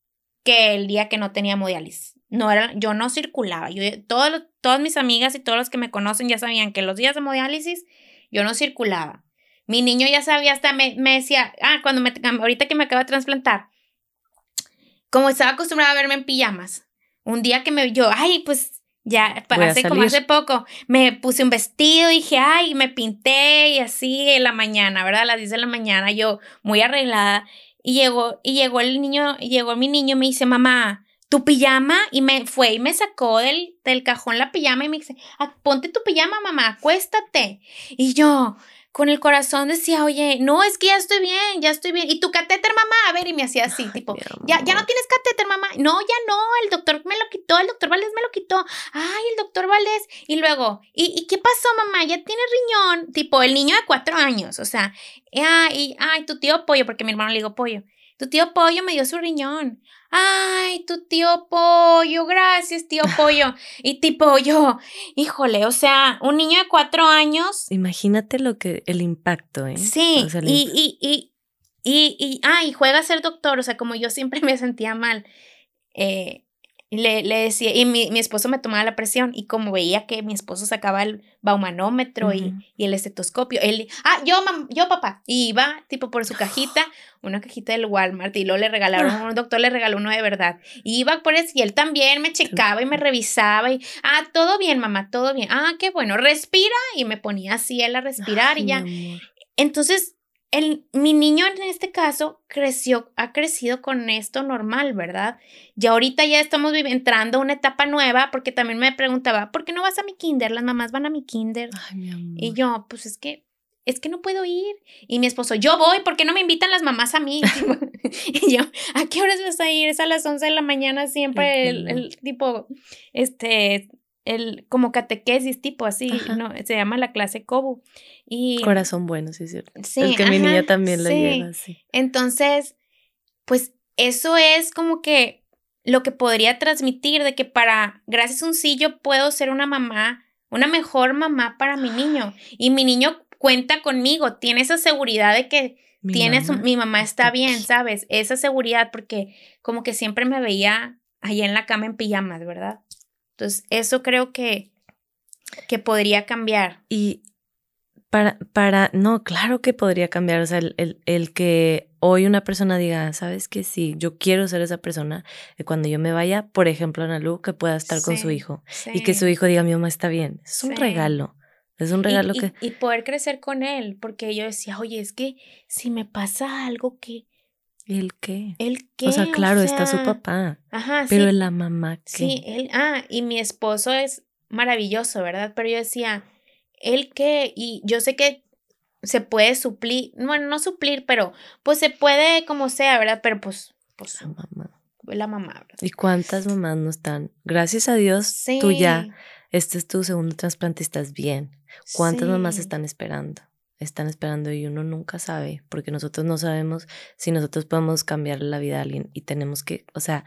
Speaker 1: que el día que no tenía hemodiálisis. No era, yo no circulaba. Yo, todos todas mis amigas y todos los que me conocen ya sabían que los días de hemodiálisis yo no circulaba. Mi niño ya sabía, hasta me, me decía, ah, cuando me, ahorita que me acaba de trasplantar, como estaba acostumbrada a verme en pijamas, un día que me, yo, ay, pues ya,
Speaker 2: Voy
Speaker 1: hace como hace poco, me puse un vestido, dije, ay, me pinté y así en la mañana, ¿verdad? A las 10 de la mañana, yo muy arreglada, y llegó, y llegó el niño, llegó mi niño y me dice, mamá, tu pijama, y me fue y me sacó del, del cajón la pijama y me dice, "Ah, ponte tu pijama, mamá, acuéstate. Y yo, con el corazón decía, oye, no, es que ya estoy bien, ya estoy bien. ¿Y tu catéter, mamá? A ver, y me hacía así, tipo, ya, ya no tienes catéter, mamá. No, ya no, el doctor me lo quitó, el doctor Valdés me lo quitó. Ay, el doctor Valdés. Y luego, ¿y, y qué pasó, mamá? Ya tienes riñón. Tipo, el niño de cuatro años, o sea, ay, ay, tu tío Pollo, porque mi hermano le digo Pollo. Tu tío Pollo me dio su riñón. Ay, tu tío Pollo, gracias, tío Pollo. Y tipo, yo, híjole, o sea, un niño de cuatro años.
Speaker 2: Imagínate lo que, el impacto, ¿eh?
Speaker 1: Sí,
Speaker 2: O sea, el
Speaker 1: y,
Speaker 2: imp-
Speaker 1: y, y, y, y, ah, y juega a ser doctor, o sea, como yo siempre me sentía mal, eh, le, le decía, y mi, mi esposo me tomaba la presión, y como veía que mi esposo sacaba el baumanómetro y, y el estetoscopio, él, ah, yo, mam- yo, papá, y iba, tipo, por su cajita, una cajita del Walmart, y luego le regalaron,
Speaker 2: Ah.
Speaker 1: un doctor le regaló uno de verdad, y iba por eso, y él también me checaba y me revisaba, y, ah, todo bien, mamá, todo bien, ah, qué bueno, respira, y me ponía así él a respirar,
Speaker 2: Ay,
Speaker 1: y ya, entonces, el, mi niño en este caso creció, ha crecido con esto normal, ¿verdad? Y ahorita ya estamos entrando a una etapa nueva porque también me preguntaba, ¿por qué no vas a mi kinder? Las mamás van a mi kinder.
Speaker 2: Ay, mi amor.
Speaker 1: Y yo, pues es que, es que no puedo ir. Y mi esposo, yo voy, ¿por qué no me invitan las mamás a mí? y yo, ¿a qué horas vas a ir? Es a las 11 de la mañana siempre el tipo, este, el, como catequesis tipo así,
Speaker 2: Ajá.
Speaker 1: ¿no? Se llama la clase Kobu. Y,
Speaker 2: Corazón bueno, sí es cierto.
Speaker 1: Sí,
Speaker 2: es que mi niña también lo
Speaker 1: sí.
Speaker 2: lleva.
Speaker 1: Entonces, pues eso es como que lo que podría transmitir de que para, gracias a un sí, yo puedo ser una mamá, una mejor mamá para mi niño. Y mi niño cuenta conmigo, tiene esa seguridad de que
Speaker 2: Mi
Speaker 1: tiene su-
Speaker 2: mamá
Speaker 1: mi mamá está bien. ¿sabes? Esa seguridad porque como que siempre me veía allá en la cama en pijamas, ¿verdad? Entonces, eso creo que, que podría cambiar.
Speaker 2: Y para, para, no, claro que podría cambiar. O sea, el, el, el que hoy una persona diga, sabes que sí, yo quiero ser esa persona, que cuando yo me vaya, por ejemplo, Analu, que pueda estar con su
Speaker 1: Sí,
Speaker 2: hijo y que su hijo diga, mi mamá está bien. Es un
Speaker 1: Sí.
Speaker 2: regalo. Es un
Speaker 1: Y-
Speaker 2: regalo
Speaker 1: y,
Speaker 2: que.
Speaker 1: y poder crecer con él, porque yo decía, oye, es que si me pasa algo que
Speaker 2: ¿El qué?
Speaker 1: ¿El qué?
Speaker 2: O sea, claro, está su papá.
Speaker 1: Ajá,
Speaker 2: pero
Speaker 1: sí.
Speaker 2: la mamá qué.
Speaker 1: Sí, él, ah, y mi esposo es maravilloso, ¿verdad? Pero yo decía, ¿él qué? Y yo sé que se puede suplir, bueno, no suplir, pero pues se puede como sea, ¿verdad? Pero pues, pues
Speaker 2: La mamá.
Speaker 1: la mamá, ¿verdad?
Speaker 2: ¿Y cuántas mamás no están? Gracias a Dios,
Speaker 1: Sí.
Speaker 2: tú ya, este es tu segundo trasplante, estás bien. ¿Cuántas mamás están esperando? Están esperando y uno nunca sabe, porque nosotros no sabemos si nosotros podemos cambiar la vida a alguien y tenemos que, o sea,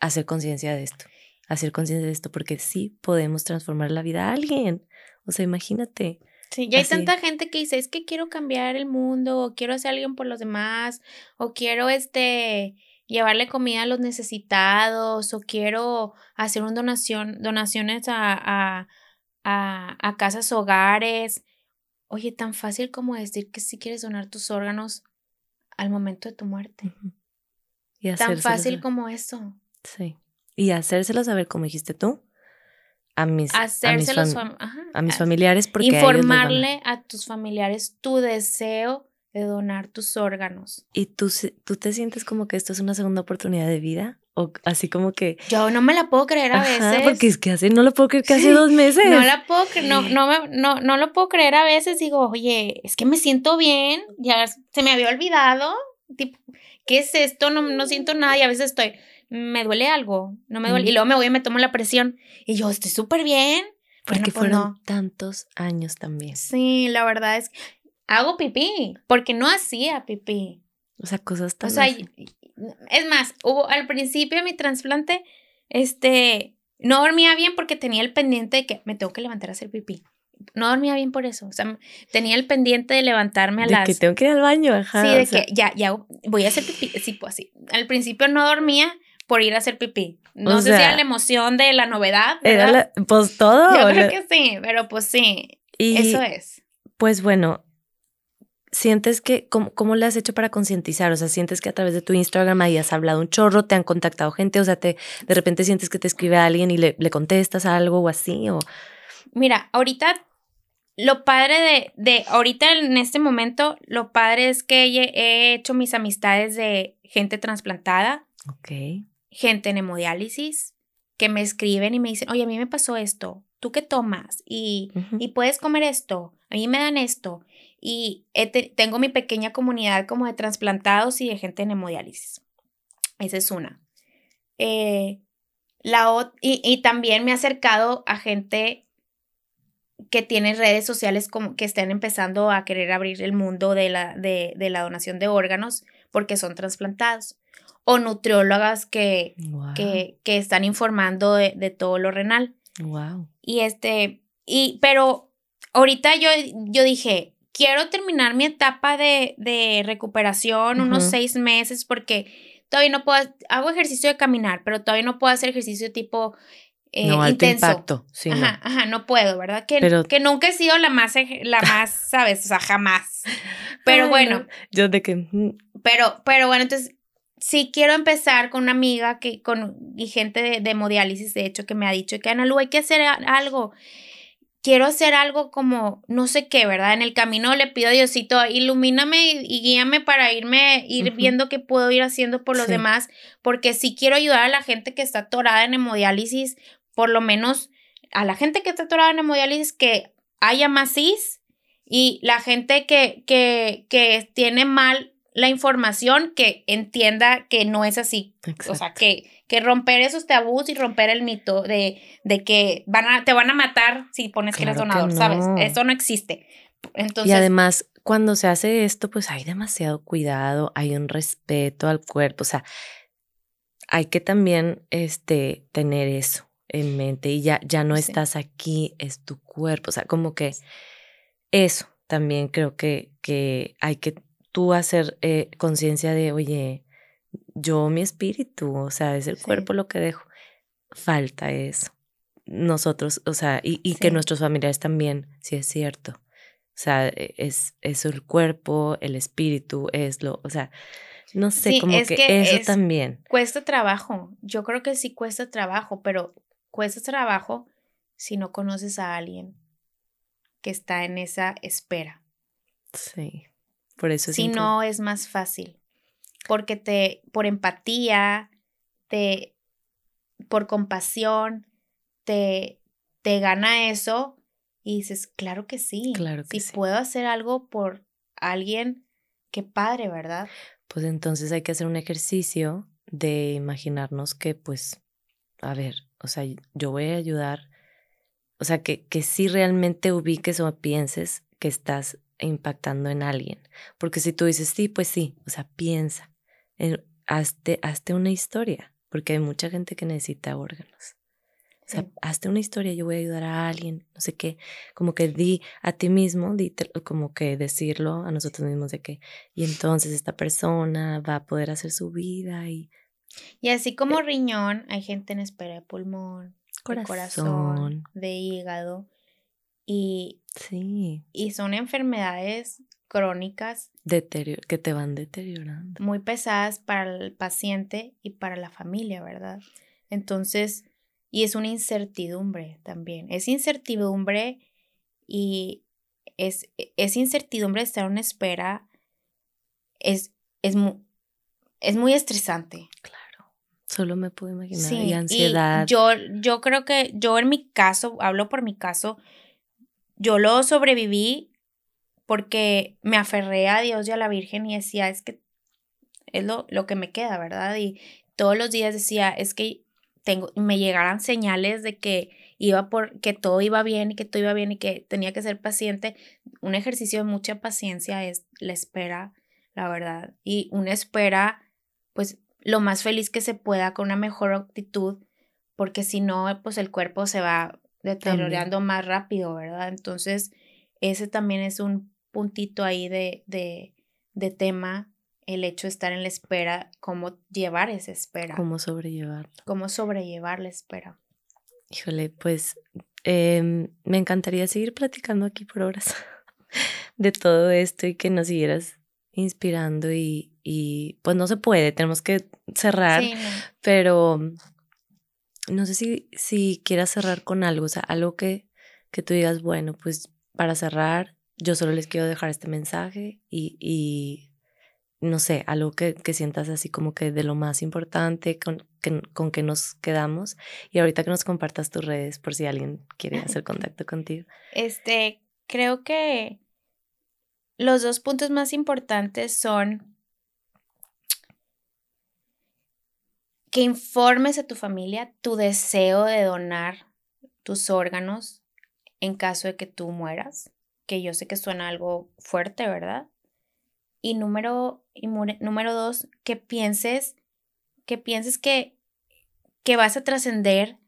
Speaker 2: hacer conciencia de esto, hacer conciencia de esto, porque sí podemos transformar la vida a alguien. O sea, imagínate.
Speaker 1: Sí, ya hay
Speaker 2: Así.
Speaker 1: tanta gente que dice, es que quiero cambiar el mundo, o quiero hacer alguien por los demás, o quiero este llevarle comida a los necesitados, o quiero hacer una donación, donaciones a, a, a, a casas hogares. Oye, tan fácil como decir que si quieres donar tus órganos al momento de tu muerte.
Speaker 2: Y
Speaker 1: Tan fácil
Speaker 2: saber.
Speaker 1: como eso.
Speaker 2: Sí. Y hacérselo saber, como dijiste tú, a mis, a mis,
Speaker 1: Hacérselo
Speaker 2: fam-
Speaker 1: fam- ajá,
Speaker 2: a mis
Speaker 1: a-
Speaker 2: familiares porque van a-
Speaker 1: informarle a tus familiares tu deseo de donar tus órganos.
Speaker 2: ¿Y tú, tú te sientes como que esto es una segunda oportunidad de vida? O así como que...
Speaker 1: Yo no me la puedo creer a
Speaker 2: Ajá,
Speaker 1: veces.
Speaker 2: porque es que hace, no lo puedo creer que hace
Speaker 1: Sí,
Speaker 2: dos meses.
Speaker 1: No la puedo no, no, me- no, no lo puedo creer a veces. Digo, oye, es que me siento bien, ya se me había olvidado. Tipo, ¿qué es esto? No, no siento nada y a veces estoy, me duele algo, no me duele.
Speaker 2: Mm.
Speaker 1: Y luego me voy y me tomo la presión y yo estoy súper bien. Bueno,
Speaker 2: Porque
Speaker 1: pues
Speaker 2: fueron
Speaker 1: no.
Speaker 2: tantos años también.
Speaker 1: Sí, la verdad es que hago pipí, porque no hacía pipí.
Speaker 2: O sea, cosas tan
Speaker 1: O sea, es más, hubo al principio de mi trasplante, este, no dormía bien porque tenía el pendiente de que me tengo que levantar a hacer pipí. No dormía bien por eso. O sea, tenía el pendiente de levantarme a
Speaker 2: de
Speaker 1: las.
Speaker 2: que tengo que ir al baño, ajá.
Speaker 1: sí,
Speaker 2: o
Speaker 1: de
Speaker 2: sea,
Speaker 1: que ya, ya voy a hacer pipí. Sí, pues así. Al principio no dormía por ir a hacer pipí. No
Speaker 2: O
Speaker 1: sé si era la emoción de la novedad.
Speaker 2: Era pues todo.
Speaker 1: Yo creo que sí, pero pues sí,
Speaker 2: y
Speaker 1: eso es.
Speaker 2: pues bueno, sientes que, ¿cómo, cómo le has hecho para concientizar? O sea, sientes que a través de tu Instagram ahí has hablado un chorro, te han contactado gente, o sea, te, de repente sientes que te escribe alguien y le, le contestas algo o así, o...
Speaker 1: Mira, ahorita lo padre de, de, ahorita en este momento, lo padre es que he, he hecho mis amistades de gente trasplantada,
Speaker 2: Ok.
Speaker 1: gente en hemodiálisis, que me escriben y me dicen, oye, a mí me pasó esto, ¿tú qué tomas? Y, y puedes comer esto, a mí me dan esto. Y te- tengo mi pequeña comunidad como de trasplantados y de gente en hemodiálisis. Esa es una. Eh, la y, y también me he acercado a gente que tiene redes sociales como que están empezando a querer abrir el mundo de la, de, de la donación de órganos porque son trasplantados. O nutriólogas que,
Speaker 2: Wow.
Speaker 1: que, que están informando de, de todo lo renal.
Speaker 2: Wow.
Speaker 1: Y este, y, pero ahorita yo, yo dije, quiero terminar mi etapa de, de recuperación, unos
Speaker 2: Ujú.
Speaker 1: seis meses, porque todavía no puedo, hago ejercicio de caminar, pero todavía no puedo hacer ejercicio tipo eh,
Speaker 2: no, alto
Speaker 1: intenso.
Speaker 2: impacto. Sí, no.
Speaker 1: Ajá, ajá, no puedo, ¿verdad? Que,
Speaker 2: Pero-
Speaker 1: que nunca he sido la más, la más, ¿sabes? O sea, jamás. Pero
Speaker 2: Ay,
Speaker 1: bueno,
Speaker 2: no. Yo de que...
Speaker 1: pero, pero bueno, entonces sí quiero empezar con una amiga que, con, y gente de, de hemodiálisis, de hecho, que me ha dicho que Ana Lu, hay que hacer algo. Quiero hacer algo como, no sé qué, ¿verdad? En el camino le pido a Diosito, ilumíname y, y guíame para irme, ir viendo qué puedo ir haciendo por los
Speaker 2: Sí.
Speaker 1: demás, porque sí quiero ayudar a la gente que está atorada en hemodiálisis, por lo menos a la gente que está atorada en hemodiálisis, que haya más cis y la gente que, que, que tiene mal la información, que entienda que no es así. O sea, que, que romper esos tabús y romper el mito de, de que van a, te van a matar si pones que eres
Speaker 2: que
Speaker 1: donador, ¿sabes? Eso no existe. Entonces,
Speaker 2: y además, cuando se hace esto, pues hay demasiado cuidado, hay un respeto al cuerpo, o sea, hay que también este, tener eso en mente y ya, ya no
Speaker 1: Sí.
Speaker 2: estás aquí, es tu cuerpo, o sea, como que eso también creo que, que hay que tú hacer eh, conciencia de, oye, yo mi espíritu, o sea, es el
Speaker 1: Sí.
Speaker 2: cuerpo lo que dejo, falta eso. Nosotros, o sea, y, y que
Speaker 1: Sí.
Speaker 2: nuestros familiares también, si es cierto. O sea, e- es, es el cuerpo, el espíritu, es lo, o sea, no sé,
Speaker 1: Sí,
Speaker 2: como
Speaker 1: es
Speaker 2: que,
Speaker 1: que
Speaker 2: eso
Speaker 1: es-
Speaker 2: también.
Speaker 1: cuesta trabajo. Yo creo que sí cuesta trabajo, pero cuesta trabajo si no conoces a alguien que está en esa espera.
Speaker 2: Sí. Por eso es
Speaker 1: Si no, es más fácil. porque te, por empatía, te, por compasión, te, te gana eso y dices, claro que sí.
Speaker 2: Claro
Speaker 1: que si puedo hacer algo por alguien, qué padre, ¿verdad?
Speaker 2: Pues entonces hay que hacer un ejercicio de imaginarnos que, pues, a ver, o sea, yo voy a ayudar, o sea, que, que sí realmente ubiques o pienses que estás impactando en alguien. Porque si tú dices, sí, pues sí, o sea, piensa, hazte, hazte una historia, porque hay mucha gente que necesita órganos. O sea, hazte una historia, yo voy a ayudar a alguien, no sé qué, como que di a ti mismo, di, como que decirlo a nosotros mismos de que, y entonces esta persona va a poder hacer su vida y...
Speaker 1: Y así como riñón, hay gente en espera de pulmón, corazón, de corazón, de hígado, y,
Speaker 2: sí.
Speaker 1: y son enfermedades crónicas
Speaker 2: que te van deteriorando.
Speaker 1: Muy pesadas para el paciente y para la familia, ¿verdad? Entonces, y es una incertidumbre también. Es incertidumbre y es, es incertidumbre estar en espera. Es, es, es muy estresante.
Speaker 2: Claro. Solo me puedo imaginar. y ansiedad.
Speaker 1: yo, yo creo que yo en mi caso, hablo por mi caso, yo lo sobreviví porque me aferré a Dios y a la Virgen y decía, es que es lo, lo que me queda, ¿verdad? Y todos los días decía, es que tengo, me llegaran señales de que iba por, que todo iba bien y que todo iba bien y que tenía que ser paciente. Un ejercicio de mucha paciencia es la espera, la verdad. Y una espera, pues, lo más feliz que se pueda, con una mejor actitud, porque si no, pues el cuerpo se va deteriorando más rápido, ¿verdad? Entonces, ese también es un puntito ahí de, de, de tema el hecho de estar en la espera, cómo llevar esa espera.
Speaker 2: Cómo sobrellevar.
Speaker 1: Cómo sobrellevar la espera.
Speaker 2: Híjole, pues em, me encantaría seguir platicando aquí por horas de todo esto y que nos siguieras inspirando y, y pues no se puede, tenemos que cerrar, pero no sé si, si quieras cerrar con algo, o sea, algo que, que tú digas, bueno, pues para cerrar, yo solo les quiero dejar este mensaje y, y no sé, algo que, que, sientas así como que de lo más importante con que, con que nos quedamos. Y ahorita que nos compartas tus redes por si alguien quiere hacer contacto contigo.
Speaker 1: Este, creo que los dos puntos más importantes son que informes a tu familia tu deseo de donar tus órganos en caso de que tú mueras, que yo sé que suena algo fuerte, ¿verdad? Y número, y número dos, que pienses, que pienses que, que vas a trascender,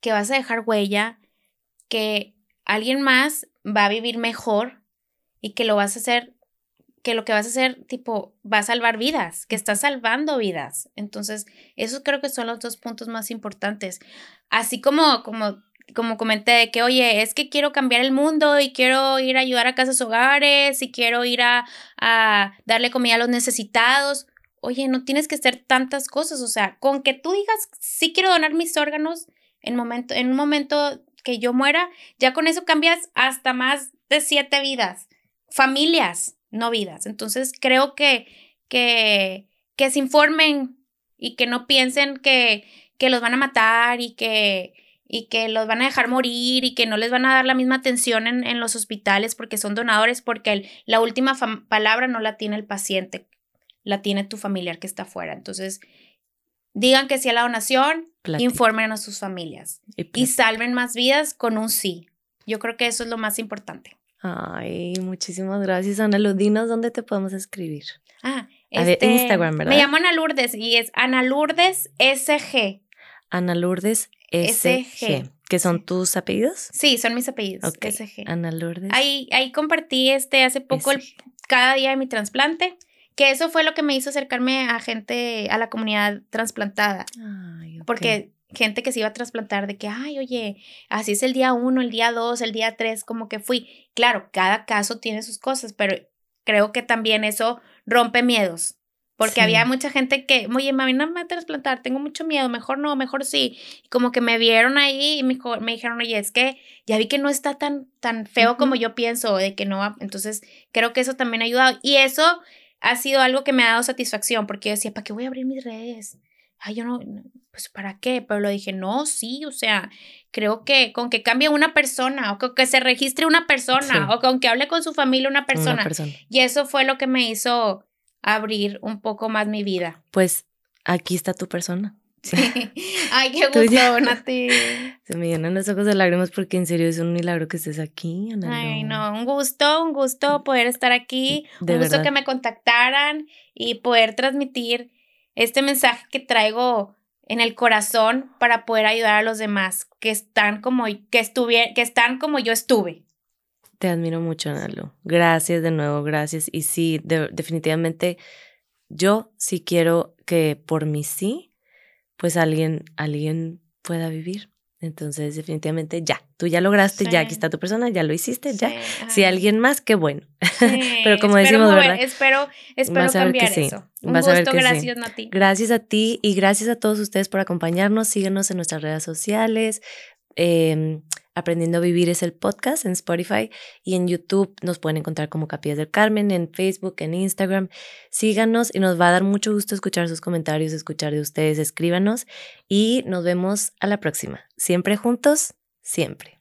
Speaker 1: que vas a dejar huella, que alguien más va a vivir mejor y que lo vas a hacer, que lo que vas a hacer, tipo, va a salvar vidas, que estás salvando vidas. Entonces, esos creo que son los dos puntos más importantes. Así como, como como comenté, que oye, es que quiero cambiar el mundo y quiero ir a ayudar a casas hogares y quiero ir a, a darle comida a los necesitados. Oye, no tienes que hacer tantas cosas, o sea, con que tú digas, sí quiero donar mis órganos en, momento, en un momento que yo muera, ya con eso cambias hasta más de siete vidas, familias, no vidas. Entonces creo que, que, que se informen y que no piensen que, que los van a matar y que, y que los van a dejar morir y que no les van a dar la misma atención en, los hospitales porque son donadores, porque la última palabra no la tiene el paciente, la tiene tu familiar que está afuera. Entonces, digan que sí a la donación, informen a sus familias y, salven más vidas con un sí. Yo creo que eso es lo más importante.
Speaker 2: Ay, muchísimas gracias, Ana Dinos dónde te podemos escribir.
Speaker 1: Ah, este, Instagram, ¿verdad? Me llamo Ana Lourdes y es Ana Lourdes SG.
Speaker 2: Ana Lourdes SG. ¿Que son tus apellidos?
Speaker 1: Sí, son mis apellidos. SG.
Speaker 2: Ana Lourdes.
Speaker 1: Ahí, ahí compartí este hace poco el, cada día de mi trasplante, que eso fue lo que me hizo acercarme a gente, a la comunidad trasplantada. Ay, Porque gente que se iba a trasplantar de que, ay, oye, así es el día uno, el día dos, el día tres, como que fui. Claro, cada caso tiene sus cosas, pero creo que también eso rompe miedos. Porque había mucha gente que, oye, mami, no me voy a trasplantar, tengo mucho miedo, mejor no, mejor sí. Y como que me vieron ahí y me, me, dijeron, oye, es que ya vi que no está tan, tan feo como yo pienso, de que no va. Entonces, creo que eso también ha ayudado. Y eso ha sido algo que me ha dado satisfacción porque yo decía, ¿para qué voy a abrir mis redes? Ay, yo no, pues ¿para qué? Pero lo dije, no, sí, o sea, creo que con que cambie una persona o con que se registre una persona o con que hable con su familia una persona. una persona. Y eso fue lo que me hizo abrir un poco más mi vida.
Speaker 2: Pues aquí está tu persona.
Speaker 1: Sí. Ay, qué gusto, Nati.
Speaker 2: Se me llenan los ojos de lágrimas porque en serio es un milagro que estés aquí.
Speaker 1: Ay, no, un gusto, un gusto poder estar aquí. un gusto que me contactaran y poder transmitir este mensaje que traigo en el corazón para poder ayudar a los demás que están como que que están como yo estuve.
Speaker 2: Te admiro mucho, Nalo. Gracias de nuevo, gracias. Y sí, definitivamente yo sí quiero que por mí sí pues alguien, alguien pueda vivir. Entonces, definitivamente ya, tú ya lograste, ya aquí está tu persona, ya lo hiciste, ya. Si alguien más, qué bueno. Pero como decimos, ¿verdad?
Speaker 1: Espero, espero cambiar eso. Un gusto, gracias, Nati.
Speaker 2: Gracias a ti y gracias a todos ustedes por acompañarnos. Síguenos en nuestras redes sociales. Eh, Aprendiendo a Vivir es el podcast en Spotify y en YouTube nos pueden encontrar como Capillas del Carmen, en Facebook, en Instagram. Síganos y nos va a dar mucho gusto escuchar sus comentarios, escuchar de ustedes, escríbanos y nos vemos a la próxima. Siempre juntos, siempre.